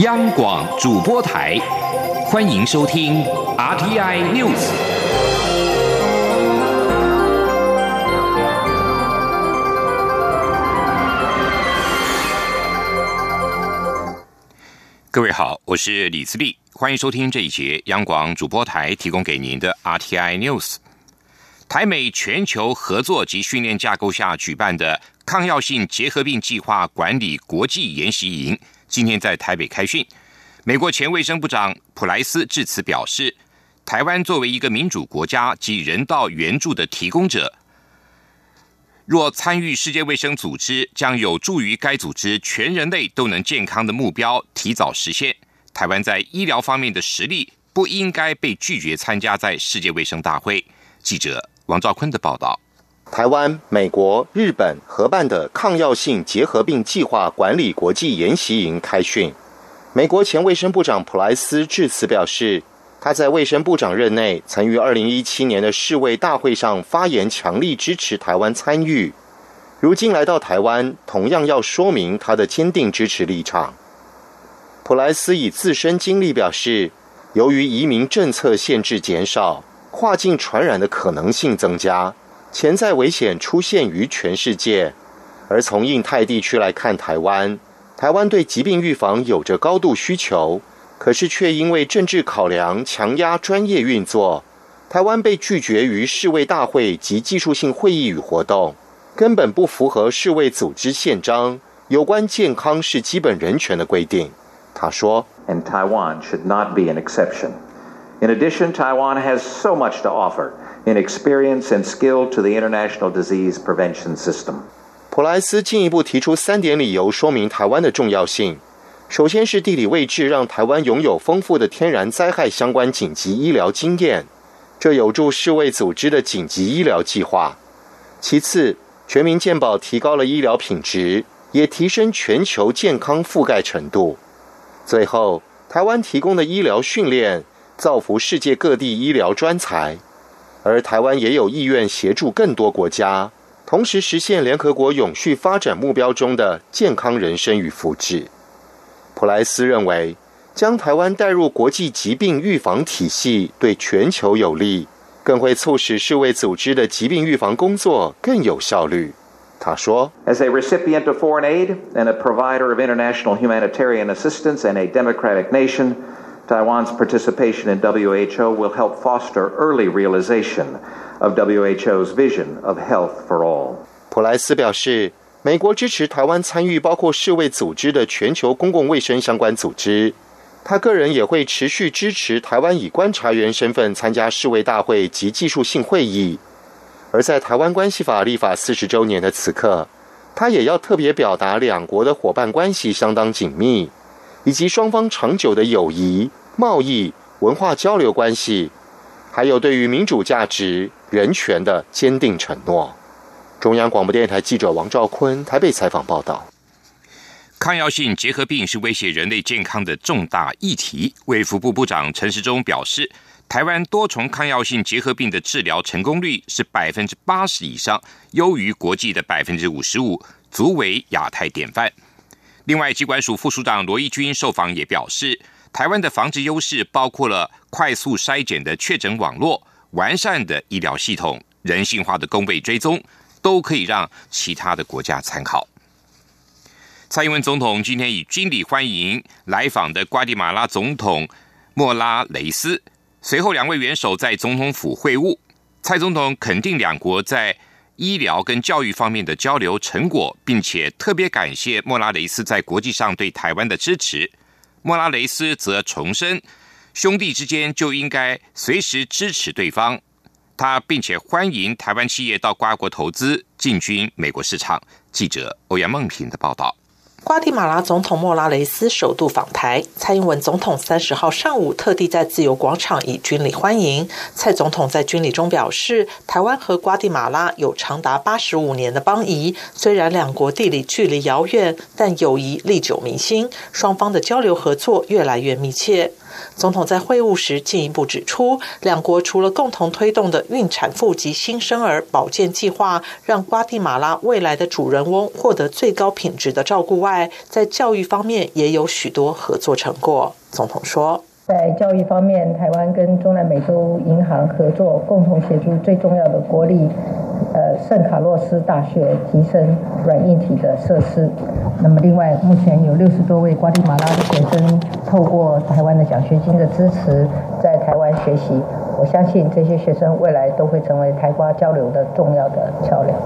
央广主播台，欢迎收听 RTI News。各位好，我是李自立，欢迎收听这一节央广主播台提供给您的 RTI News。台美全球合作及训练架构下举办的抗药性结核病计划管理国际研习营。今天在台北开训，美国前卫生部长普莱斯致辞表示，台湾作为一个民主国家及人道援助的提供者，若参与世界卫生组织，将有助于该组织全人类都能健康的目标提早实现。台湾在医疗方面的实力不应该被拒绝参加在世界卫生大会。记者王兆坤的报道。台湾、美国、日本合办的抗药性结核病计划管理国际研习营开训。美国前卫生部长普莱斯致辞表示，他在卫生部长任内曾于二零一七年的世卫大会上发言，强力支持台湾参与。如今来到台湾，同样要说明他的坚定支持立场。普莱斯以自身经历表示，由于移民政策限制减少，跨境传染的可能性增加。潜在危险出现于全世界，而从印太地区来看，台湾，台湾对疾病预防有着高度需求，可是却因为政治考量强压专业运作，台湾被拒绝于世卫大会及技术性会议与活动，根本不符合世卫组织宪章有关健康是基本人权的规定。他说：“And Taiwan should not be an exception. In addition, Taiwan has so much to offer.” in experience and skill to the international disease prevention system。普莱斯进一步提出三点理由，说明台湾的重要性。首先是地理位置让台湾拥有丰富的天然灾害相关紧急医疗经验，这有助世卫组织的紧急医疗计划。其次，全民健保提高了医疗品质，也提升全球健康覆盖程度。最后，台湾提供的医疗训练，造福世界各地医疗专才。而台湾也有意愿协助更多国家，同时实现联合国永续发展目标中的健康人生与福祉。普莱斯认为，将台湾带入国际疾病预防体系对全球有利，更会促使世卫组织的疾病预防工作更有效率。他说：“As a recipient of foreign aid and a provider of international humanitarian assistance and a democratic nation。” Taiwan's participation in WHO will help foster early realization of WHO's vision of health for all. 普莱斯表示，美国支持台湾参与包括世卫组织的全球公共卫生相关组织。他个人也会持续支持台湾以观察员身份参加世卫大会及技术性会议。而在台湾关系法立法四十周年的此刻，他也要特别表达两国的伙伴关系相当紧密。以及双方长久的友谊、贸易、文化交流关系，还有对于民主价值、人权的坚定承诺。中央广播电台记者王兆坤台北采访报道。抗药性结核病是威胁人类健康的重大议题。卫福部部长陈时中表示，台湾多重抗药性结核病的治疗成功率是百分之八十以上，优于国际的百分之五十五，足为亚太典范。另外，机关署副署长罗义军受访也表示，台湾的防治优势包括了快速筛检的确诊网络、完善的医疗系统、人性化的工位追踪，都可以让其他的国家参考。蔡英文总统今天以军礼欢迎来访的瓜地马拉总统莫拉雷斯，随后两位元首在总统府会晤。蔡总统肯定两国在。医疗跟教育方面的交流成果，并且特别感谢莫拉雷斯在国际上对台湾的支持。莫拉雷斯则重申，兄弟之间就应该随时支持对方。他并且欢迎台湾企业到瓜国投资，进军美国市场。记者欧阳梦平的报道。瓜地马拉总统莫拉雷斯首度访台，蔡英文总统三十号上午特地在自由广场以军礼欢迎。蔡总统在军礼中表示，台湾和瓜地马拉有长达八十五年的邦谊，虽然两国地理距离遥远，但友谊历久弥新，双方的交流合作越来越密切。总统在会晤时进一步指出，两国除了共同推动的孕产妇及新生儿保健计划，让瓜地马拉未来的主人翁获得最高品质的照顾外，在教育方面也有许多合作成果。总统说。在教育方面，台湾跟中南美洲银行合作，共同协助最重要的国立呃圣卡洛斯大学提升软硬体的设施。那么，另外目前有六十多位瓜地马拉的学生透过台湾的奖学金的支持，在台湾学习。我相信这些学生未来都会成为台瓜交流的重要的桥梁。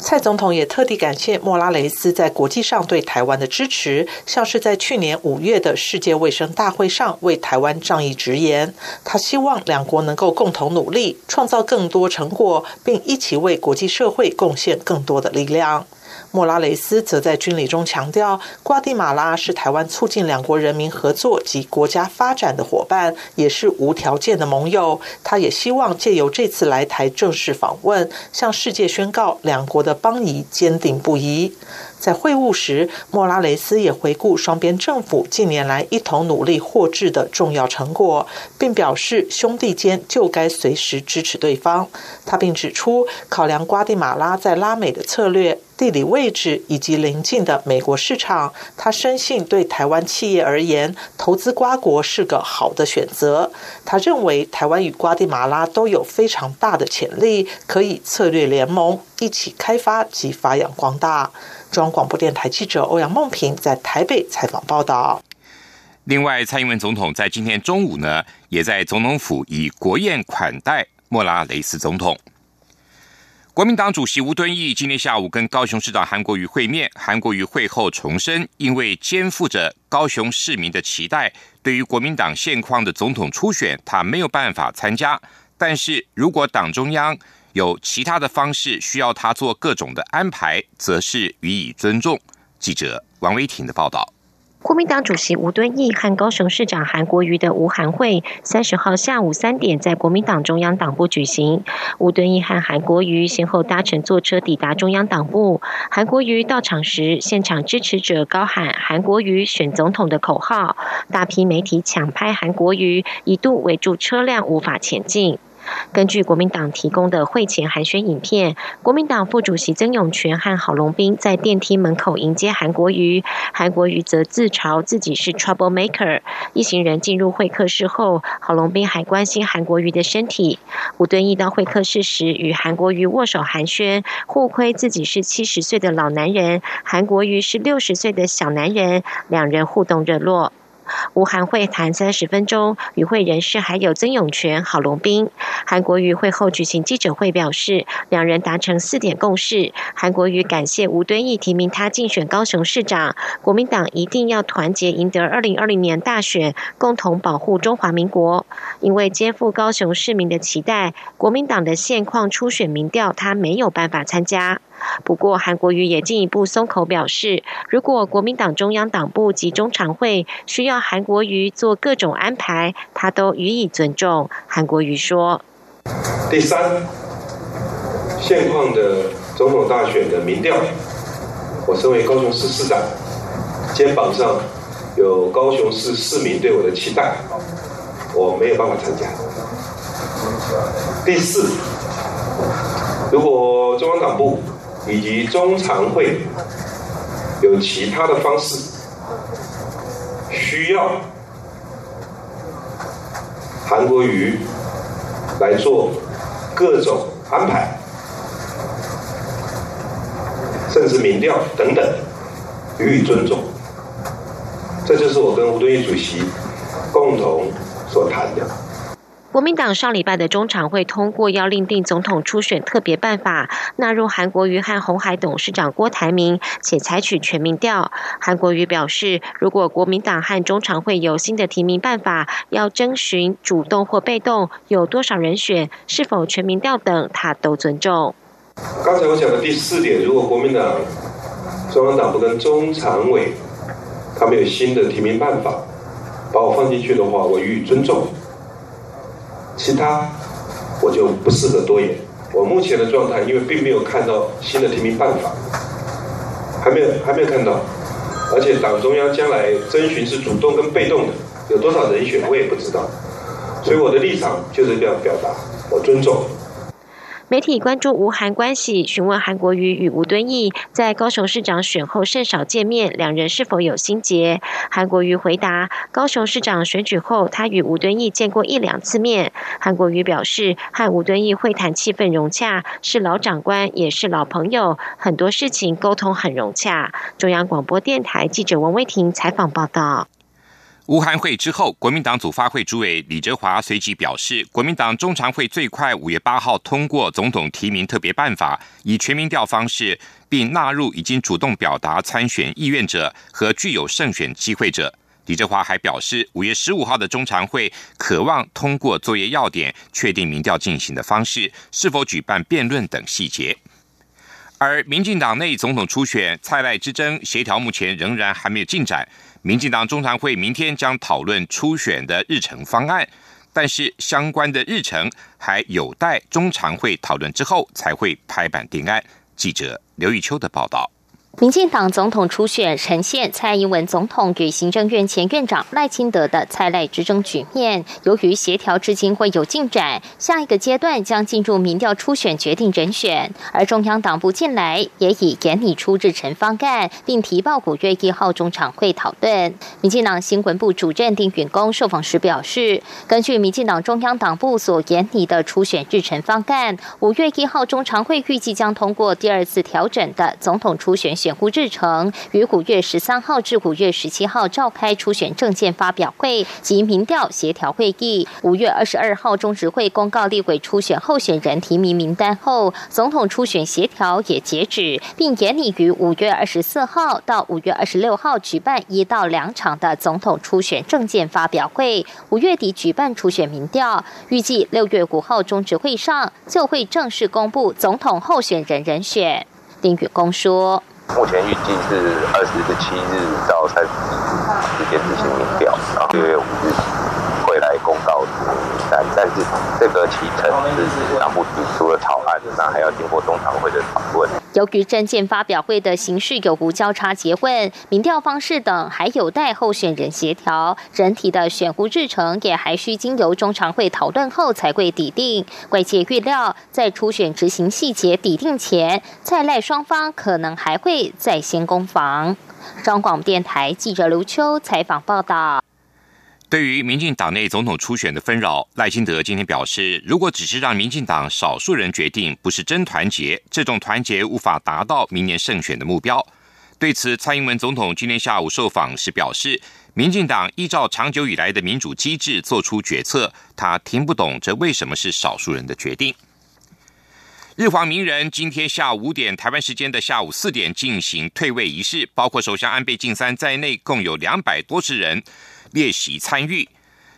蔡总统也特地感谢莫拉雷斯在国际上对台湾的支持，像是在去年五月的世界卫生大会上为台湾仗义直言。他希望两国能够共同努力，创造更多成果，并一起为国际社会贡献更多的力量。莫拉雷斯则在军礼中强调，瓜地马拉是台湾促进两国人民合作及国家发展的伙伴，也是无条件的盟友。他也希望借由这次来台正式访问，向世界宣告两国的邦谊坚定不移。在会晤时，莫拉雷斯也回顾双边政府近年来一同努力获致的重要成果，并表示兄弟间就该随时支持对方。他并指出，考量瓜地马拉在拉美的策略、地理位置以及邻近的美国市场，他深信对台湾企业而言，投资瓜国是个好的选择。他认为台湾与瓜地马拉都有非常大的潜力，可以策略联盟，一起开发及发扬光大。中央广播电台记者欧阳梦平在台北采访报道。另外，蔡英文总统在今天中午呢，也在总统府以国宴款待莫拉雷斯总统。国民党主席吴敦义今天下午跟高雄市长韩国瑜会面，韩国瑜会后重申，因为肩负着高雄市民的期待，对于国民党现况的总统初选，他没有办法参加。但是如果党中央，有其他的方式需要他做各种的安排，则是予以尊重。记者王威婷的报道。国民党主席吴敦义和高雄市长韩国瑜的吴韩会，三十号下午三点在国民党中央党部举行。吴敦义和韩国瑜先后搭乘坐车抵达中央党部。韩国瑜到场时，现场支持者高喊“韩国瑜选总统”的口号，大批媒体抢拍韩国瑜，一度围住车辆无法前进。根据国民党提供的会前寒暄影片，国民党副主席曾永权和郝龙斌在电梯门口迎接韩国瑜，韩国瑜则自嘲自己是 trouble maker。一行人进入会客室后，郝龙斌还关心韩国瑜的身体。吴敦义到会客室时与韩国瑜握手寒暄，互亏自己是七十岁的老男人，韩国瑜是六十岁的小男人，两人互动热络。吴韩会谈三十分钟，与会人士还有曾永权、郝龙斌。韩国瑜会后举行记者会，表示两人达成四点共识。韩国瑜感谢吴敦义提名他竞选高雄市长，国民党一定要团结赢得二零二零年大选，共同保护中华民国。因为肩负高雄市民的期待，国民党的现况初选民调他没有办法参加。不过，韩国瑜也进一步松口表示，如果国民党中央党部及中常会需要韩国瑜做各种安排，他都予以尊重。韩国瑜说：“第三，现况的总统大选的民调，我身为高雄市市长，肩膀上有高雄市市民对我的期待，我没有办法参加。第四，如果中央党部。”以及中常会有其他的方式需要韩国瑜来做各种安排，甚至民调等等，予以尊重。这就是我跟吴敦义主席共同所谈的。国民党上礼拜的中常会通过要另定总统初选特别办法，纳入韩国瑜和红海董事长郭台铭，且采取全民调。韩国瑜表示，如果国民党和中常会有新的提名办法，要征询主动或被动，有多少人选，是否全民调等，他都尊重。刚才我讲的第四点，如果国民党中央党部跟中常委他们有新的提名办法，把我放进去的话，我予以尊重。其他我就不适合多言。我目前的状态，因为并没有看到新的提名办法，还没有还没有看到，而且党中央将来征询是主动跟被动的，有多少人选我也不知道，所以我的立场就是这样表达，我尊重。媒体关注吴韩关系，询问韩国瑜与吴敦义在高雄市长选后甚少见面，两人是否有心结？韩国瑜回答：高雄市长选举后，他与吴敦义见过一两次面。韩国瑜表示，和吴敦义会谈气氛融洽，是老长官也是老朋友，很多事情沟通很融洽。中央广播电台记者王威婷采访报道。吴韩会之后，国民党组发会主委李哲华随即表示，国民党中常会最快五月八号通过总统提名特别办法，以全民调方式，并纳入已经主动表达参选意愿者和具有胜选机会者。李哲华还表示，五月十五号的中常会渴望通过作业要点，确定民调进行的方式，是否举办辩论等细节。而民进党内总统初选蔡赖之争协调目前仍然还没有进展。民进党中常会明天将讨论初选的日程方案，但是相关的日程还有待中常会讨论之后才会拍板定案。记者刘玉秋的报道。民进党总统初选呈现蔡英文总统与行政院前院长赖清德的蔡赖之争局面。由于协调至今会有进展，下一个阶段将进入民调初选决定人选。而中央党部近来也已研拟出日程方案，并提报五月一号中常会讨论。民进党新闻部主任丁允恭受访时表示，根据民进党中央党部所研拟的初选日程方案，五月一号中常会预计将通过第二次调整的总统初选选。选日程于五月十三号至五月十七号召开初选证件发表会及民调协调会议。五月二十二号中执会公告立委初选候选人提名名单后，总统初选协调也截止，并严拟于五月二十四号到五月二十六号举办一到两场的总统初选证件发表会。五月底举办初选民调，预计六月五号中执会上就会正式公布总统候选人人选。丁宇公说。目前预计是二十七日到三十一日之间执行民调，然后六月五日。但是这个提成是党部提出了草案，那还要经过中常会的讨论。由于证件发表会的形式有无交叉结问、民调方式等，还有待候选人协调，整体的选务日程也还需经由中常会讨论后才会抵定。外界预料，在初选执行细节抵定前，蔡赖双方可能还会再先攻防。中广电台记者刘秋采访报道。对于民进党内总统初选的纷扰，赖清德今天表示，如果只是让民进党少数人决定，不是真团结，这种团结无法达到明年胜选的目标。对此，蔡英文总统今天下午受访时表示，民进党依照长久以来的民主机制做出决策，他听不懂这为什么是少数人的决定。日皇名人今天下午五点，台湾时间的下午四点进行退位仪式，包括首相安倍晋三在内，共有两百多十人。列席参与，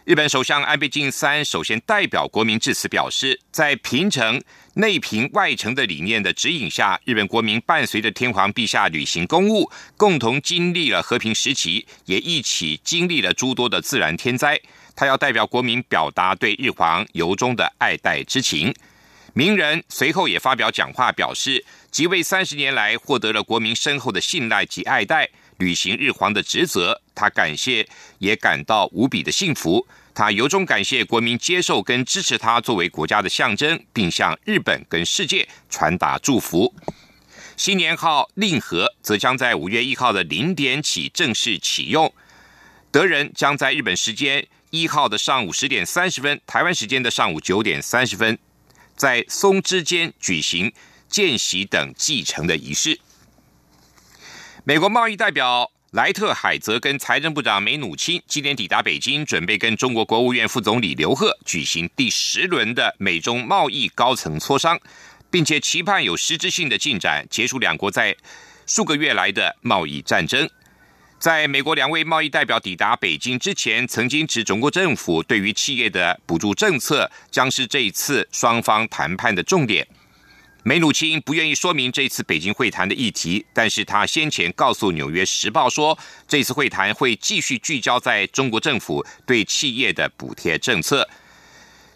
日本首相安倍晋三首先代表国民致辞，表示在平城内平外城的理念的指引下，日本国民伴随着天皇陛下履行公务，共同经历了和平时期，也一起经历了诸多的自然天灾。他要代表国民表达对日皇由衷的爱戴之情。名人随后也发表讲话，表示即位三十年来获得了国民深厚的信赖及爱戴。履行日皇的职责，他感谢，也感到无比的幸福。他由衷感谢国民接受跟支持他作为国家的象征，并向日本跟世界传达祝福。新年号令和则将在五月一号的零点起正式启用，德仁将在日本时间一号的上午十点三十分，台湾时间的上午九点三十分，在松之间举行见习等继承的仪式。美国贸易代表莱特海泽跟财政部长梅努钦今天抵达北京，准备跟中国国务院副总理刘鹤举行第十轮的美中贸易高层磋商，并且期盼有实质性的进展，结束两国在数个月来的贸易战争。在美国两位贸易代表抵达北京之前，曾经指中国政府对于企业的补助政策将是这一次双方谈判的重点。梅努钦不愿意说明这次北京会谈的议题，但是他先前告诉《纽约时报》说，这次会谈会继续聚焦在中国政府对企业的补贴政策。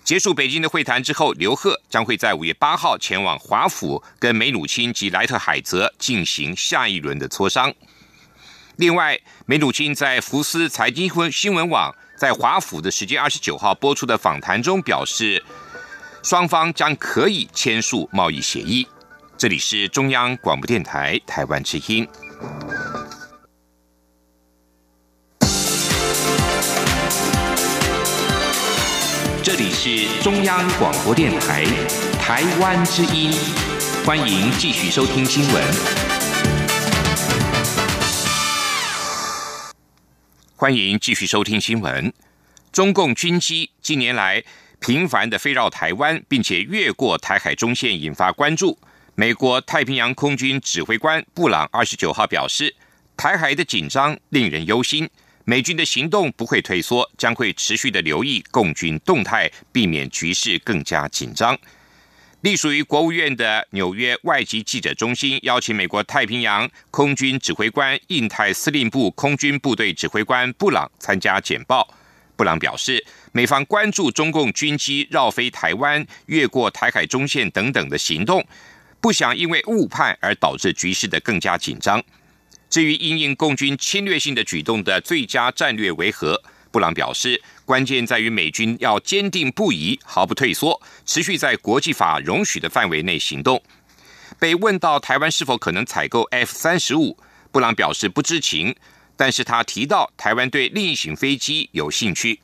结束北京的会谈之后，刘鹤将会在五月八号前往华府，跟梅努钦及莱特海泽进行下一轮的磋商。另外，梅努钦在福斯财经新闻网在华府的时间二十九号播出的访谈中表示，双方将可以签署贸易协议。这里是中央广播电台台湾之音。这里是中央广播电台台湾之音，欢迎继续收听新闻。欢迎继续收听新闻。中共军机近年来频繁的飞绕台湾，并且越过台海中线，引发关注。美国太平洋空军指挥官布朗二十九号表示，台海的紧张令人忧心。美军的行动不会退缩，将会持续的留意共军动态，避免局势更加紧张。隶属于国务院的纽约外籍记者中心邀请美国太平洋空军指挥官、印太司令部空军部队指挥官布朗参加简报。布朗表示，美方关注中共军机绕飞台湾、越过台海中线等等的行动，不想因为误判而导致局势的更加紧张。至于因应共军侵略性的举动的最佳战略为何？布朗表示，关键在于美军要坚定不移、毫不退缩，持续在国际法容许的范围内行动。被问到台湾是否可能采购 F 三十五，布朗表示不知情，但是他提到台湾对另一型飞机有兴趣。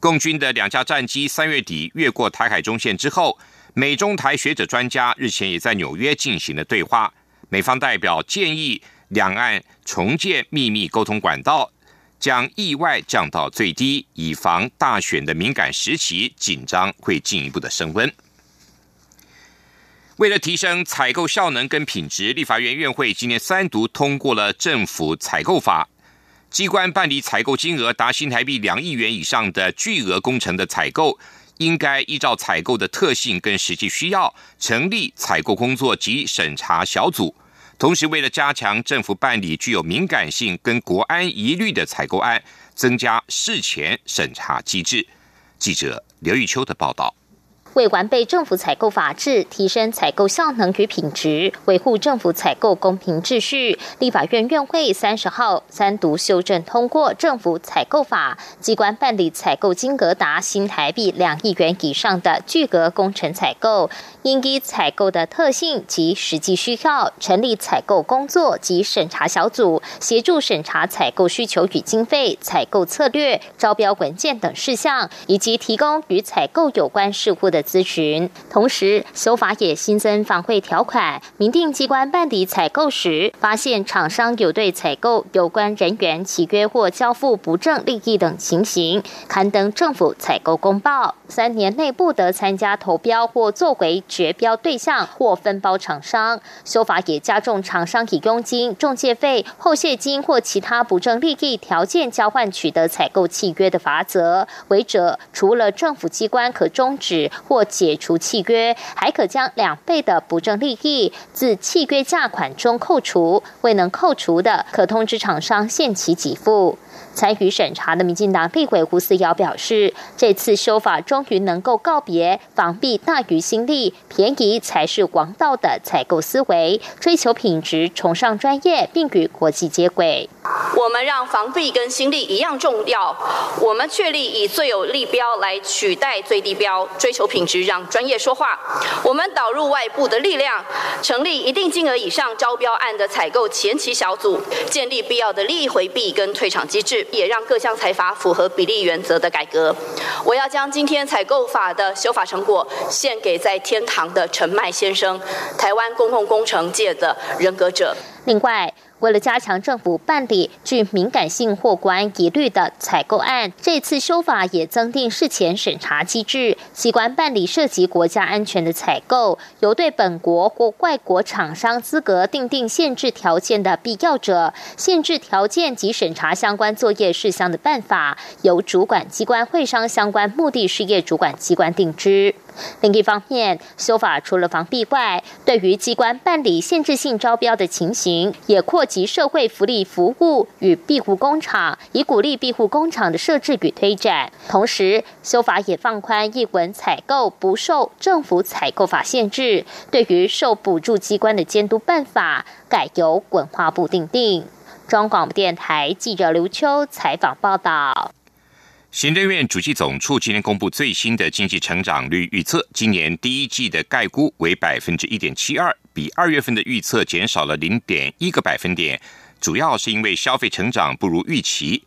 共军的两架战机三月底越过台海中线之后，美中台学者专家日前也在纽约进行了对话，美方代表建议。两岸重建秘密沟通管道，将意外降到最低，以防大选的敏感时期紧张会进一步的升温。为了提升采购效能跟品质，立法院院会今年三读通过了政府采购法，机关办理采购金额达新台币两亿元以上的巨额工程的采购，应该依照采购的特性跟实际需要，成立采购工作及审查小组。同时，为了加强政府办理具有敏感性跟国安疑虑的采购案，增加事前审查机制。记者刘玉秋的报道。为完备政府采购法制，提升采购效能与品质，维护政府采购公平秩序，立法院院会三十号三读修正通过政府采购法，机关办理采购金额达新台币两亿元以上的巨额工程采购，应依采购的特性及实际需要，成立采购工作及审查小组，协助审查采购需求与经费、采购策略、招标文件等事项，以及提供与采购有关事务的。咨询，同时修法也新增防会条款，明定机关办理采购时，发现厂商有对采购有关人员契约或交付不正利益等情形，刊登政府采购公报，三年内不得参加投标或作为绝标对象或分包厂商。修法也加重厂商以佣金、中介费、后谢金或其他不正利益条件交换取得采购契约的罚则，违者除了政府机关可终止。或解除契约，还可将两倍的不正利益自契约价款中扣除，未能扣除的，可通知厂商限期给付。参与审查的民进党立委胡思瑶表示，这次修法终于能够告别防弊大于心力、便宜才是王道的采购思维，追求品质、崇尚专业，并与国际接轨。我们让防弊跟心力一样重要，我们确立以最有利标来取代最低标，追求品质，让专业说话。我们导入外部的力量，成立一定金额以上招标案的采购前期小组，建立必要的利益回避跟退场机制。也让各项财阀符合比例原则的改革。我要将今天采购法的修法成果献给在天堂的陈迈先生，台湾公共工程界的人格者。另外。为了加强政府办理具敏感性或国安疑虑的采购案，这次修法也增订事前审查机制。机关办理涉及国家安全的采购，由对本国或外国厂商资格订定限制条件的必要者，限制条件及审查相关作业事项的办法，由主管机关会商相关目的事业主管机关定之。另一方面，修法除了防弊外，对于机关办理限制性招标的情形，也扩及社会福利服务与庇护工厂，以鼓励庇护工厂的设置与推展。同时，修法也放宽一文采购不受政府采购法限制，对于受补助机关的监督办法，改由文化部定定。中广电台记者刘秋采访报道。行政院主计总处今天公布最新的经济成长率预测，今年第一季的概估为百分之一点七二，比二月份的预测减少了零点一个百分点，主要是因为消费成长不如预期。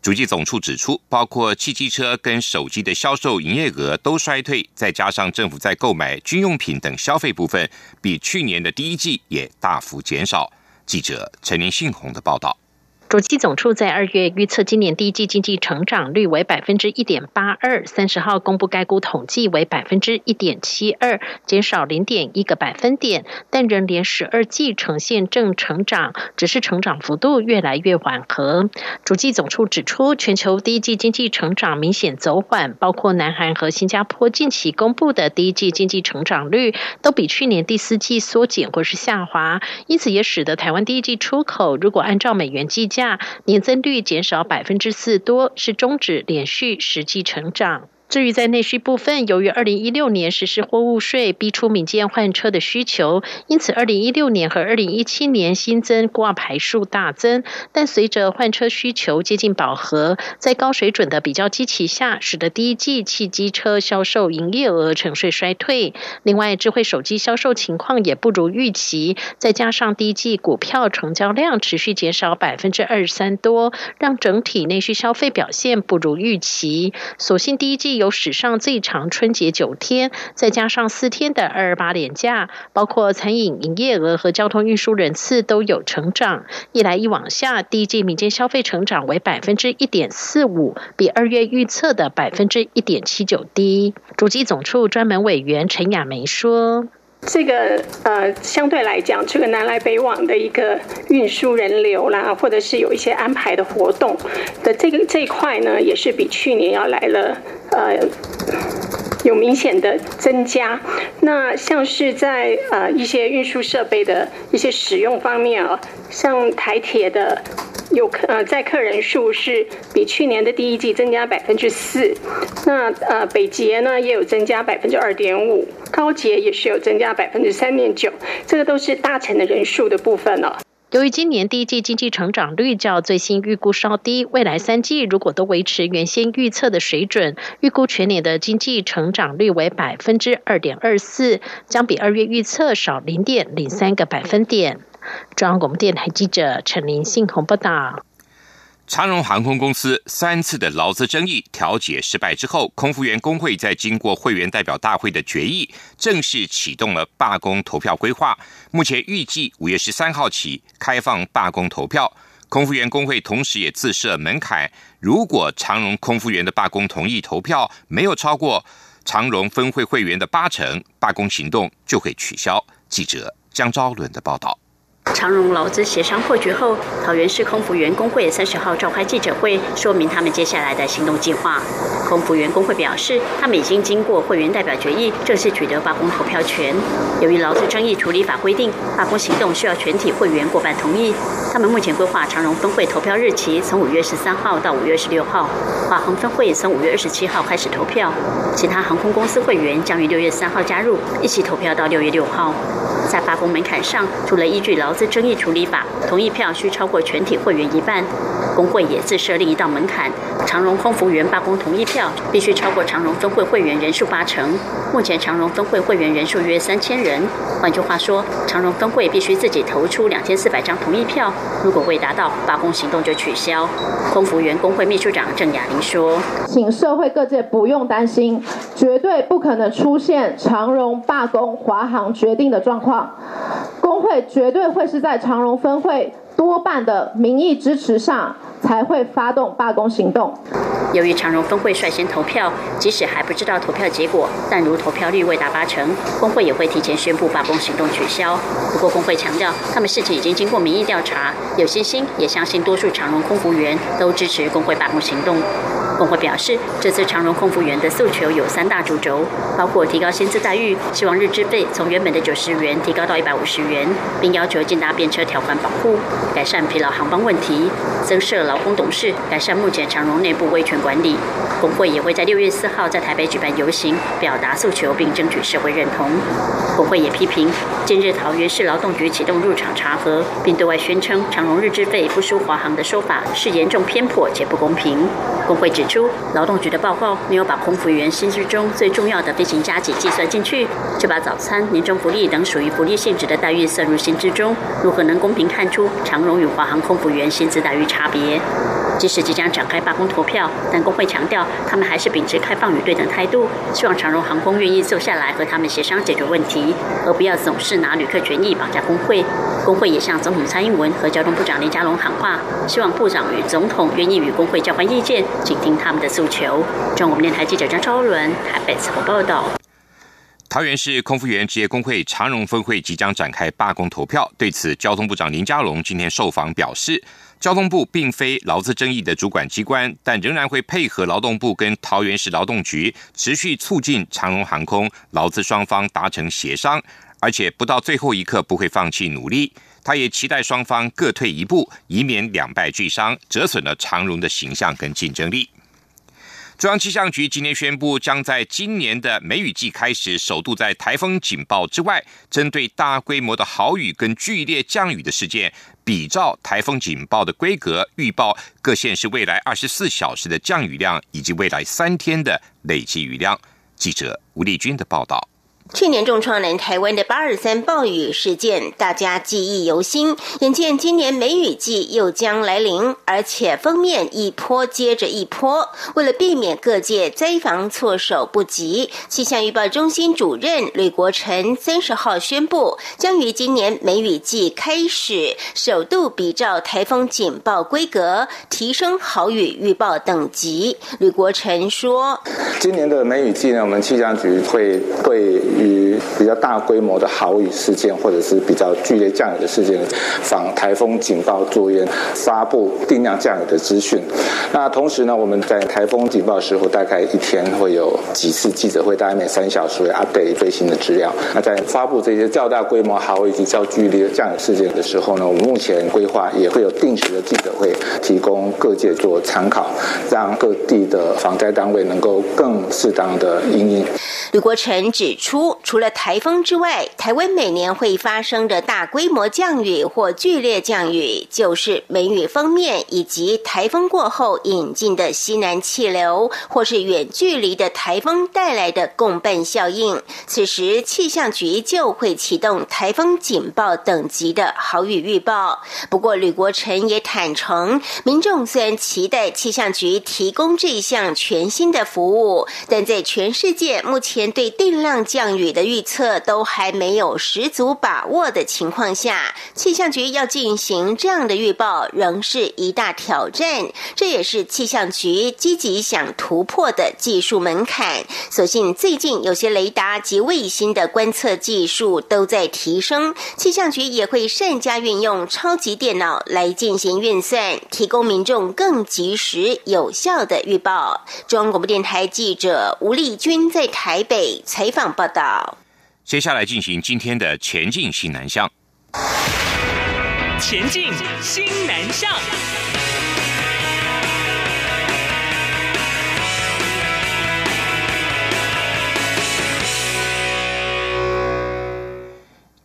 主计总处指出，包括汽机车跟手机的销售营业额都衰退，再加上政府在购买军用品等消费部分，比去年的第一季也大幅减少。记者陈林信宏的报道。主计总处在二月预测今年第一季经济成长率为百分之一点八二，三十号公布该股统计为百分之一点七二，减少零点一个百分点，但仍连十二季呈现正成长，只是成长幅度越来越缓和。主计总处指出，全球第一季经济成长明显走缓，包括南韩和新加坡近期公布的第一季经济成长率都比去年第四季缩减或是下滑，因此也使得台湾第一季出口如果按照美元计。价年增率减少百分之四多，是终止连续实际成长。至于在内需部分，由于二零一六年实施货物税，逼出民间换车的需求，因此二零一六年和二零一七年新增挂牌数大增。但随着换车需求接近饱和，在高水准的比较基期下，使得第一季汽机车销售营业额呈税衰退。另外，智慧手机销售情况也不如预期，再加上第一季股票成交量持续减少百分之二三多，让整体内需消费表现不如预期。所幸第一季。有史上最长春节九天，再加上四天的二二八连假，包括餐饮营业额和交通运输人次都有成长。一来一往下，第一季民间消费成长为百分之一点四五，比二月预测的百分之一点七九低。主机总处专门委员陈雅梅说。这个呃，相对来讲，这个南来北往的一个运输人流啦，或者是有一些安排的活动的这个这一块呢，也是比去年要来了呃，有明显的增加。那像是在呃一些运输设备的一些使用方面啊，像台铁的。有客呃载客人数是比去年的第一季增加百分之四，那呃北捷呢也有增加百分之二点五，高捷也是有增加百分之三点九，这个都是搭乘的人数的部分了。由于今年第一季经济成长率较最新预估稍低，未来三季如果都维持原先预测的水准，预估全年的经济成长率为百分之二点二四，将比二月预测少零点零三个百分点。中央广播电台记者陈林信宏报道：长荣航空公司三次的劳资争议调解失败之后，空服员工会在经过会员代表大会的决议，正式启动了罢工投票规划。目前预计五月十三号起开放罢工投票。空服员工会同时也自设门槛，如果长荣空服员的罢工同意投票没有超过长荣分会会员的八成，罢工行动就会取消。记者江昭伦的报道。长荣劳资协商破局后，桃园市空服员工会三十号召开记者会，说明他们接下来的行动计划。空服员工会表示，他们已经经过会员代表决议，正式取得罢工投票权。由于劳资争议处理法规定，罢工行动需要全体会员过半同意。他们目前规划长荣分会投票日期从五月十三号到五月十六号，华航分会从五月二十七号开始投票，其他航空公司会员将于六月三号加入，一起投票到六月六号。在罢工门槛上，除了依据劳资争议处理法，同意票需超过全体会员一半，工会也自设另一道门槛：长荣空服员罢工同意票必须超过长荣分会会员人数八成。目前长荣分会会员人数约三千人，换句话说，长荣分会必须自己投出两千四百张同意票，如果未达到，罢工行动就取消。空服员工会秘书长郑雅玲说：“请社会各界不用担心，绝对不可能出现长荣罢工华航决定的状况。工会绝对会是在长荣分会多半的民意支持上，才会发动罢工行动。由于长荣分会率先投票，即使还不知道投票结果，但如投票率未达八成，工会也会提前宣布罢工行动取消。不过，工会强调，他们事情已经经过民意调查，有信心，也相信多数长荣空服员都支持工会罢工行动。工会表示，这次长荣空服员的诉求有三大主轴，包括提高薪资待遇，希望日资费从原本的九十元提高到一百五十元，并要求进搭便车条款保护，改善疲劳航班问题。增设劳工董事，改善目前长荣内部维权管理。工会也会在六月四号在台北举办游行，表达诉求并争取社会认同。工会也批评近日桃园市劳动局启动入场查核，并对外宣称长荣日资费不输华航的说法是严重偏颇且不公平。工会指出，劳动局的报告没有把空服员薪资中最重要的飞行加给计算进去，却把早餐、年终福利等属于福利性质的待遇算入薪资中，如何能公平看出长荣与华航空服员薪资待遇差别？即使即将展开罢工投票，但工会强调，他们还是秉持开放与对等态度，希望长荣航空愿意坐下来和他们协商解决问题，而不要总是拿旅客权益绑架工会。工会也向总统蔡英文和交通部长林佳龙喊话，希望部长与总统愿意与工会交换意见，倾听他们的诉求。中国电台记者张超伦台北采访报道。桃园市空服员职业工会长荣分会即将展开罢工投票，对此，交通部长林佳龙今天受访表示。交通部并非劳资争议的主管机关，但仍然会配合劳动部跟桃园市劳动局，持续促进长荣航空劳资双方达成协商，而且不到最后一刻不会放弃努力。他也期待双方各退一步，以免两败俱伤，折损了长荣的形象跟竞争力。中央气象局今天宣布，将在今年的梅雨季开始，首度在台风警报之外，针对大规模的豪雨跟剧烈降雨的事件，比照台风警报的规格，预报各县市未来二十四小时的降雨量，以及未来三天的累计雨量。记者吴丽君的报道。去年重创南台湾的八二三暴雨事件，大家记忆犹新。眼见今年梅雨季又将来临，而且封面一波接着一波。为了避免各界灾防措手不及，气象预报中心主任吕国成三十号宣布，将于今年梅雨季开始，首度比照台风警报规格，提升豪雨预报等级。吕国成说：“今年的梅雨季呢，我们气象局会会。”与比较大规模的豪雨事件，或者是比较剧烈降雨的事件，防台风警报作业，发布定量降雨的资讯。那同时呢，我们在台风警报时候，大概一天会有几次记者会，大概每三小时会 update 最新的资料。那在发布这些较大规模豪雨以及较剧烈降雨事件的时候呢，我们目前规划也会有定时的记者会，提供各界做参考，让各地的防灾单位能够更适当的应应。吕国成指出。除了台风之外，台湾每年会发生的大规模降雨或剧烈降雨，就是梅雨封面以及台风过后引进的西南气流，或是远距离的台风带来的共伴效应。此时气象局就会启动台风警报等级的豪雨预报。不过，吕国成也坦诚，民众虽然期待气象局提供这项全新的服务，但在全世界目前对定量降雨雨的预测都还没有十足把握的情况下，气象局要进行这样的预报，仍是一大挑战。这也是气象局积极想突破的技术门槛。所幸最近有些雷达及卫星的观测技术都在提升，气象局也会善加运用超级电脑来进行运算，提供民众更及时有效的预报。中央广播电台记者吴丽君在台北采访报道。接下来进行今天的前进新南向。前进新南向。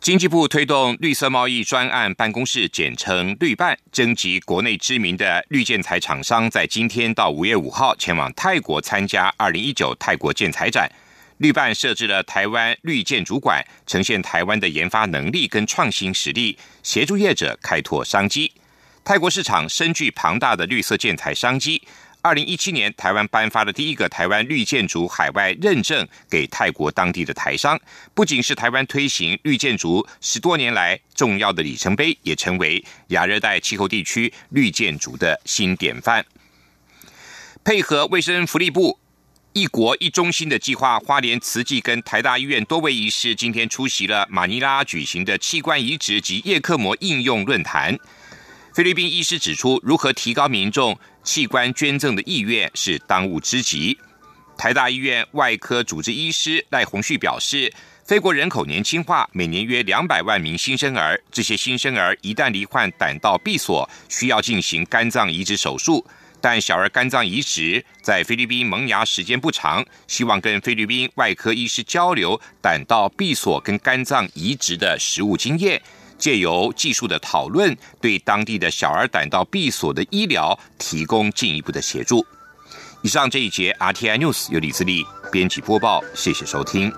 经济部推动绿色贸易专案办公室，简称绿办，征集国内知名的绿建材厂商，在今天到五月五号前往泰国参加二零一九泰国建材展。绿办设置了台湾绿建主管，呈现台湾的研发能力跟创新实力，协助业者开拓商机。泰国市场深具庞大的绿色建材商机。二零一七年，台湾颁发了第一个台湾绿建筑海外认证给泰国当地的台商，不仅是台湾推行绿建筑十多年来重要的里程碑，也成为亚热带气候地区绿建筑的新典范。配合卫生福利部。一国一中心的计划，花莲慈济跟台大医院多位医师今天出席了马尼拉举行的器官移植及叶克膜应用论坛。菲律宾医师指出，如何提高民众器官捐赠的意愿是当务之急。台大医院外科主治医师赖宏旭表示，菲国人口年轻化，每年约两百万名新生儿。这些新生儿一旦罹患胆道闭锁，需要进行肝脏移植手术。但小儿肝脏移植在菲律宾萌芽时间不长，希望跟菲律宾外科医师交流胆道闭锁跟肝脏移植的实务经验，借由技术的讨论，对当地的小儿胆道闭锁的医疗提供进一步的协助。以上这一节 RTI News 由李自力编辑播报，谢谢收听。